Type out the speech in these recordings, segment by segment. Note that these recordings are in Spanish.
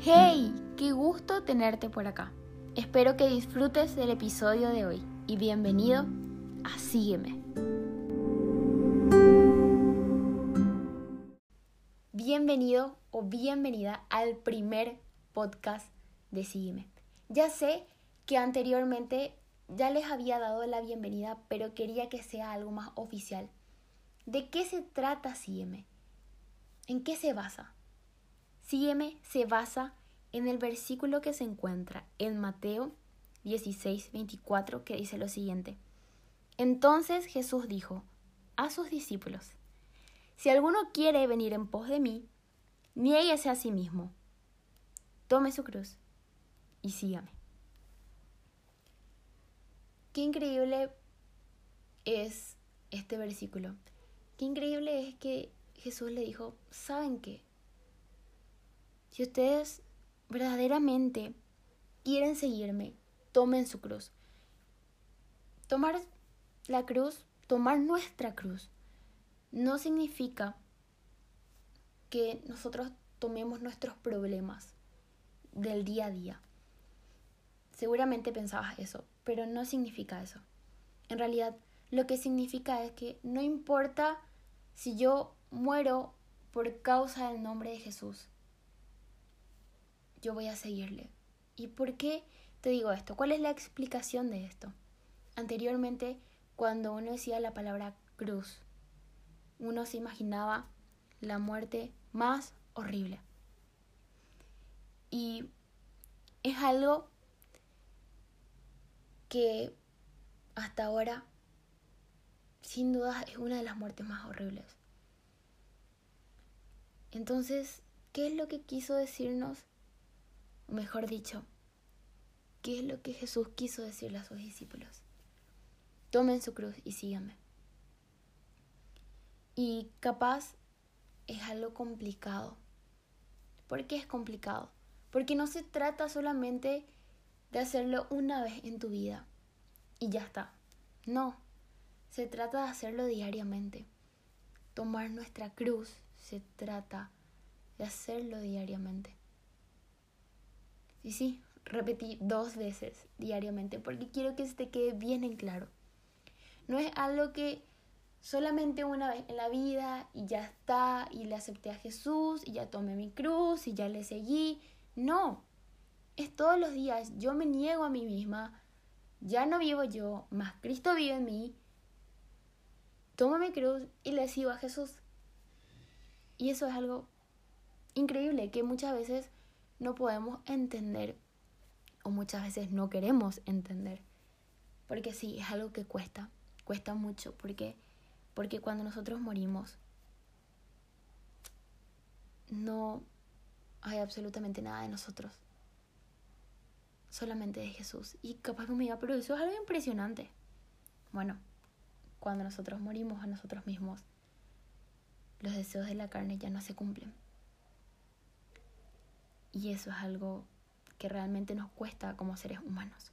¡Hey! ¡Qué gusto tenerte por acá! Espero que disfrutes del episodio de hoy y bienvenido a Sígueme. Bienvenido o bienvenida al primer podcast de Sígueme. Ya sé que anteriormente ya les había dado la bienvenida, pero quería que sea algo más oficial. ¿De qué se trata Sígueme? ¿En qué se basa? Sígueme se basa en el versículo que se encuentra en Mateo 16, 24, que dice lo siguiente. Entonces Jesús dijo a sus discípulos, si alguno quiere venir en pos de mí, niéguese a sí mismo, tome su cruz y sígame. Qué increíble es este versículo. Qué increíble es que Jesús le dijo, ¿saben qué? Si ustedes verdaderamente quieren seguirme, tomen su cruz. Tomar la cruz, tomar nuestra cruz, no significa que nosotros tomemos nuestros problemas del día a día. Seguramente pensabas eso, pero no significa eso. En realidad, lo que significa es que no importa si yo muero por causa del nombre de Jesús, yo voy a seguirle. ¿Y por qué te digo esto? ¿Cuál es la explicación de esto? Anteriormente, cuando uno decía la palabra cruz, uno se imaginaba la muerte más horrible. Y es algo que hasta ahora, sin duda, es una de las muertes más horribles. Entonces, ¿qué es lo que quiso decirnos o mejor dicho, ¿qué es lo que Jesús quiso decirle a sus discípulos? Tomen su cruz y síganme. Y capaz es algo complicado. ¿Por qué es complicado? Porque no se trata solamente de hacerlo una vez en tu vida y ya está. No, se trata de hacerlo diariamente. Tomar nuestra cruz se trata de hacerlo diariamente. Y sí, repetí dos veces diariamente porque quiero que se te quede bien en claro. No es algo que solamente una vez en la vida y ya está, y le acepté a Jesús, y ya tomé mi cruz, y ya le seguí. No, es todos los días. Yo me niego a mí misma, ya no vivo yo, más Cristo vive en mí. Tomo mi cruz y le sigo a Jesús. Y eso es algo increíble que muchas veces no podemos entender o muchas veces no queremos entender. Porque sí, es algo que cuesta, cuesta mucho, porque porque cuando nosotros morimos no hay absolutamente nada de nosotros. Solamente de Jesús. Y capaz me diga, pero eso es algo impresionante. Bueno, cuando nosotros morimos a nosotros mismos, los deseos de la carne ya no se cumplen. Y eso es algo que realmente nos cuesta como seres humanos.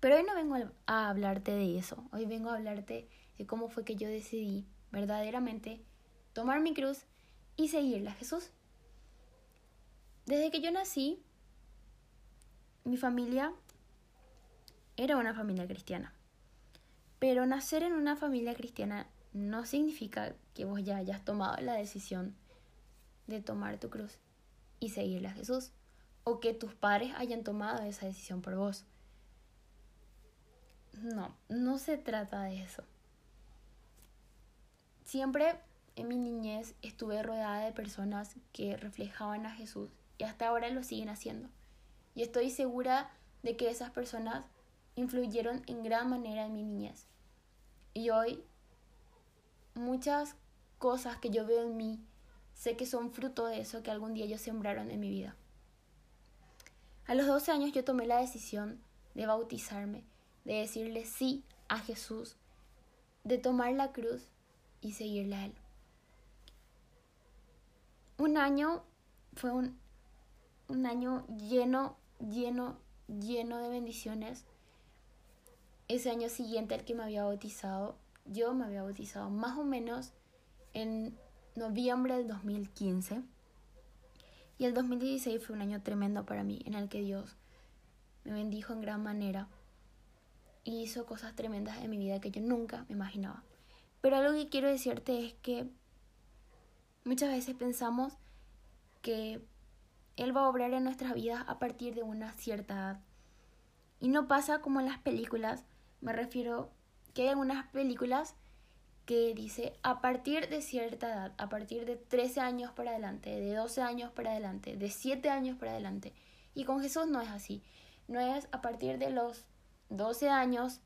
Pero hoy no vengo a hablarte de eso, hoy vengo a hablarte de cómo fue que yo decidí verdaderamente tomar mi cruz y seguirle a Jesús. Desde que yo nací, mi familia era una familia cristiana. Pero nacer en una familia cristiana no significa que vos ya hayas tomado la decisión de tomar tu cruz y seguirle a Jesús, o que tus padres hayan tomado esa decisión por vos. No, no se trata de eso. Siempre en mi niñez estuve rodeada de personas que reflejaban a Jesús y hasta ahora lo siguen haciendo. Y estoy segura de que esas personas influyeron en gran manera en mi niñez. Y hoy muchas cosas que yo veo en mí sé que son fruto de eso que algún día ellos sembraron en mi vida. A los 12 años yo tomé la decisión de bautizarme, de decirle sí a Jesús, de tomar la cruz y seguirle a Él. Un año fue un, un año lleno, lleno, lleno de bendiciones. Ese año siguiente al que me había bautizado, yo me había bautizado más o menos en noviembre del 2015. Y el 2016 fue un año tremendo para mí, en el que Dios me bendijo en gran manera y hizo cosas tremendas en mi vida que yo nunca me imaginaba. Pero algo que quiero decirte es que muchas veces pensamos que Él va a obrar en nuestras vidas a partir de una cierta edad. Y no pasa como en las películas, me refiero que hay algunas películas que dice a partir de cierta edad, a partir de 13 años para adelante, de 12 años para adelante, de 7 años para adelante. Y con Jesús no es así. No es a partir de los 12 años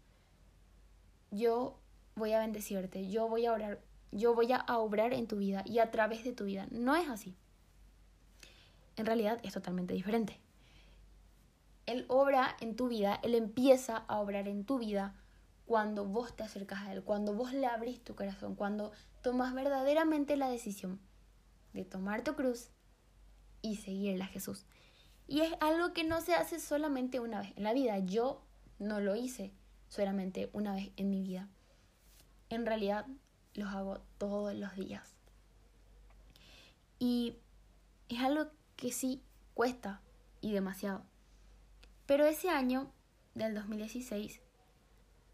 yo voy a bendecirte, yo voy a orar, yo voy a obrar en tu vida y a través de tu vida. No es así. En realidad es totalmente diferente. Él obra en tu vida, Él empieza a obrar en tu vida cuando vos te acercas a Él, cuando vos le abrís tu corazón, cuando tomas verdaderamente la decisión de tomar tu cruz y seguirle a Jesús. Y es algo que no se hace solamente una vez en la vida. Yo no lo hice solamente una vez en mi vida. En realidad los hago todos los días. Y es algo que sí cuesta y demasiado. Pero ese año del 2016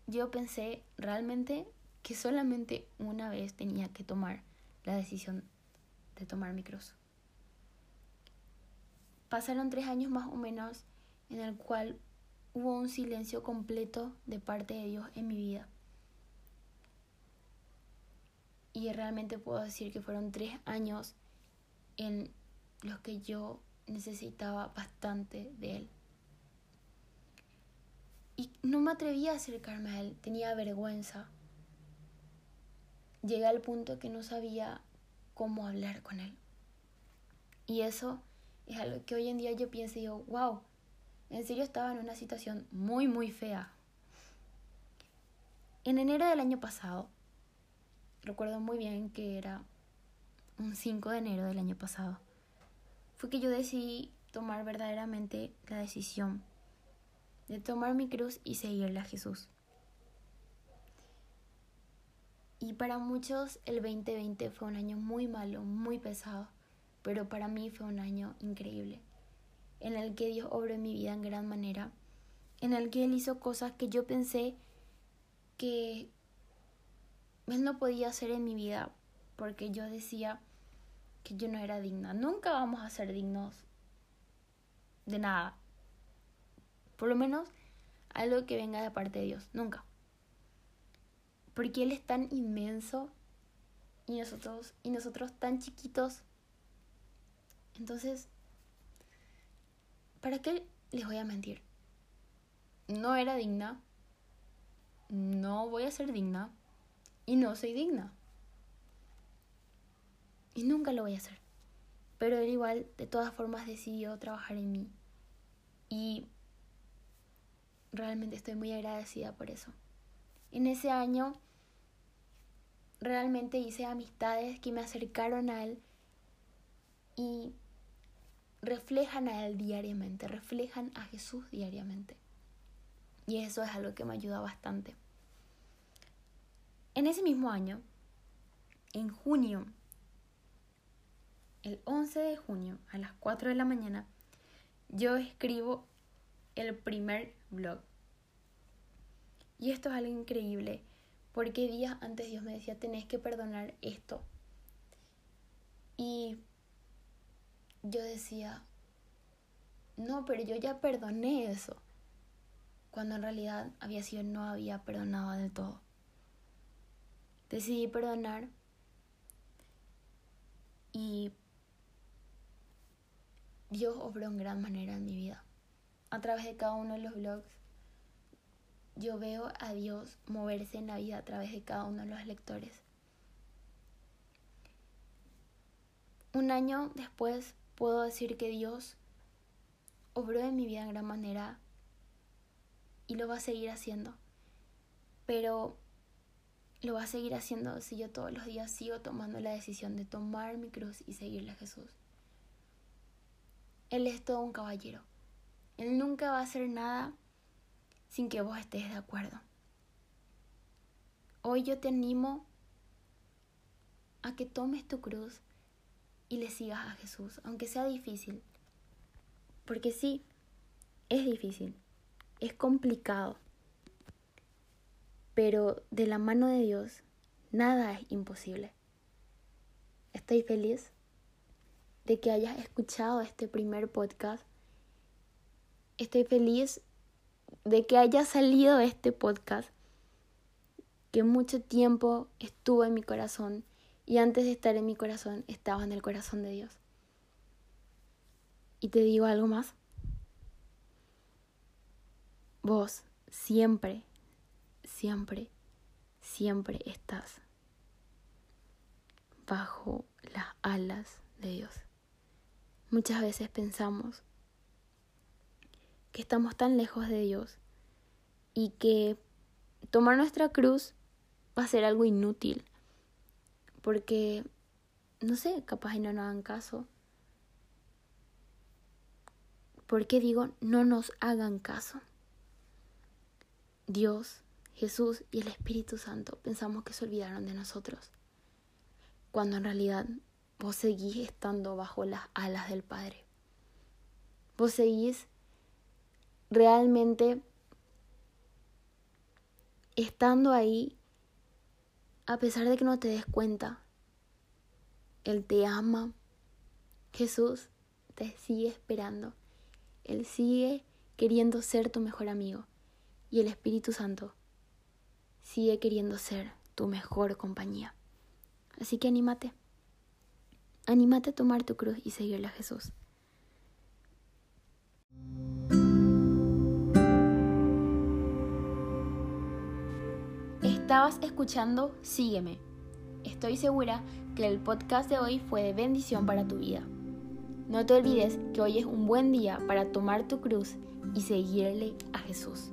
yo pensé realmente que solamente una vez tenía que tomar la decisión de tomar mi cruz. Pasaron tres años más o menos en el cual hubo un silencio completo de parte de Dios en mi vida. Y realmente puedo decir que fueron tres años en los que yo necesitaba bastante de Él. Me atrevía a acercarme a él, tenía vergüenza. Llegué al punto que no sabía cómo hablar con él. Y eso es algo que hoy en día yo pienso y digo, wow, en serio estaba en una situación muy, muy fea. En enero del año pasado, recuerdo muy bien que era un 5 de enero del año pasado, fue que yo decidí tomar verdaderamente la decisión de tomar mi cruz y seguirle a Jesús. Y para muchos el 2020 fue un año muy malo, muy pesado, pero para mí fue un año increíble, en el que Dios obró mi vida en gran manera, en el que Él hizo cosas que yo pensé que Él no podía hacer en mi vida, porque yo decía que yo no era digna. Nunca vamos a ser dignos de nada, por lo menos algo que venga de parte de Dios. Nunca. Porque Él es tan inmenso y nosotros, y nosotros tan chiquitos. Entonces, ¿para qué les voy a mentir? No era digna. No voy a ser digna. Y no soy digna. Y nunca lo voy a hacer. Pero él igual, de todas formas, decidió trabajar en mí. Y realmente estoy muy agradecida por eso. En ese año realmente hice amistades que me acercaron a Él y reflejan a Él diariamente, reflejan a Jesús diariamente. Y eso es algo que me ayuda bastante. En ese mismo año, en junio, el 11 de junio, a las 4 de la mañana, yo escribo el primer blog. Y esto es algo increíble, porque días antes Dios me decía, tenés que perdonar esto. Y yo decía, no, pero yo ya perdoné eso, cuando en realidad había sido no había perdonado del todo. Decidí perdonar y Dios obró en gran manera en mi vida a través de cada uno de los blogs, yo veo a Dios moverse en la vida a través de cada uno de los lectores. Un año después puedo decir que Dios obró en mi vida en gran manera y lo va a seguir haciendo. Pero lo va a seguir haciendo si yo todos los días sigo tomando la decisión de tomar mi cruz y seguirle a Jesús. Él es todo un caballero. Él nunca va a hacer nada sin que vos estés de acuerdo. Hoy yo te animo a que tomes tu cruz y le sigas a Jesús, aunque sea difícil. Porque sí, es difícil, es complicado. Pero de la mano de Dios, nada es imposible. Estoy feliz de que hayas escuchado este primer podcast. Estoy feliz de que haya salido este podcast que mucho tiempo estuvo en mi corazón y antes de estar en mi corazón estaba en el corazón de Dios. Y te digo algo más. Vos siempre, siempre, siempre estás bajo las alas de Dios. Muchas veces pensamos que estamos tan lejos de Dios y que tomar nuestra cruz va a ser algo inútil. Porque, no sé, capaz y no nos hagan caso. ¿Por qué digo no nos hagan caso? Dios, Jesús y el Espíritu Santo pensamos que se olvidaron de nosotros, cuando en realidad vos seguís estando bajo las alas del Padre. Vos seguís realmente estando ahí a pesar de que no te des cuenta. Él te ama. Jesús te sigue esperando. Él sigue queriendo ser tu mejor amigo. Y el Espíritu Santo sigue queriendo ser tu mejor compañía. Así que anímate. Anímate a tomar tu cruz y seguirle a Jesús. Estabas escuchando Sígueme. Estoy segura que el podcast de hoy fue de bendición para tu vida. No te olvides que hoy es un buen día para tomar tu cruz y seguirle a Jesús.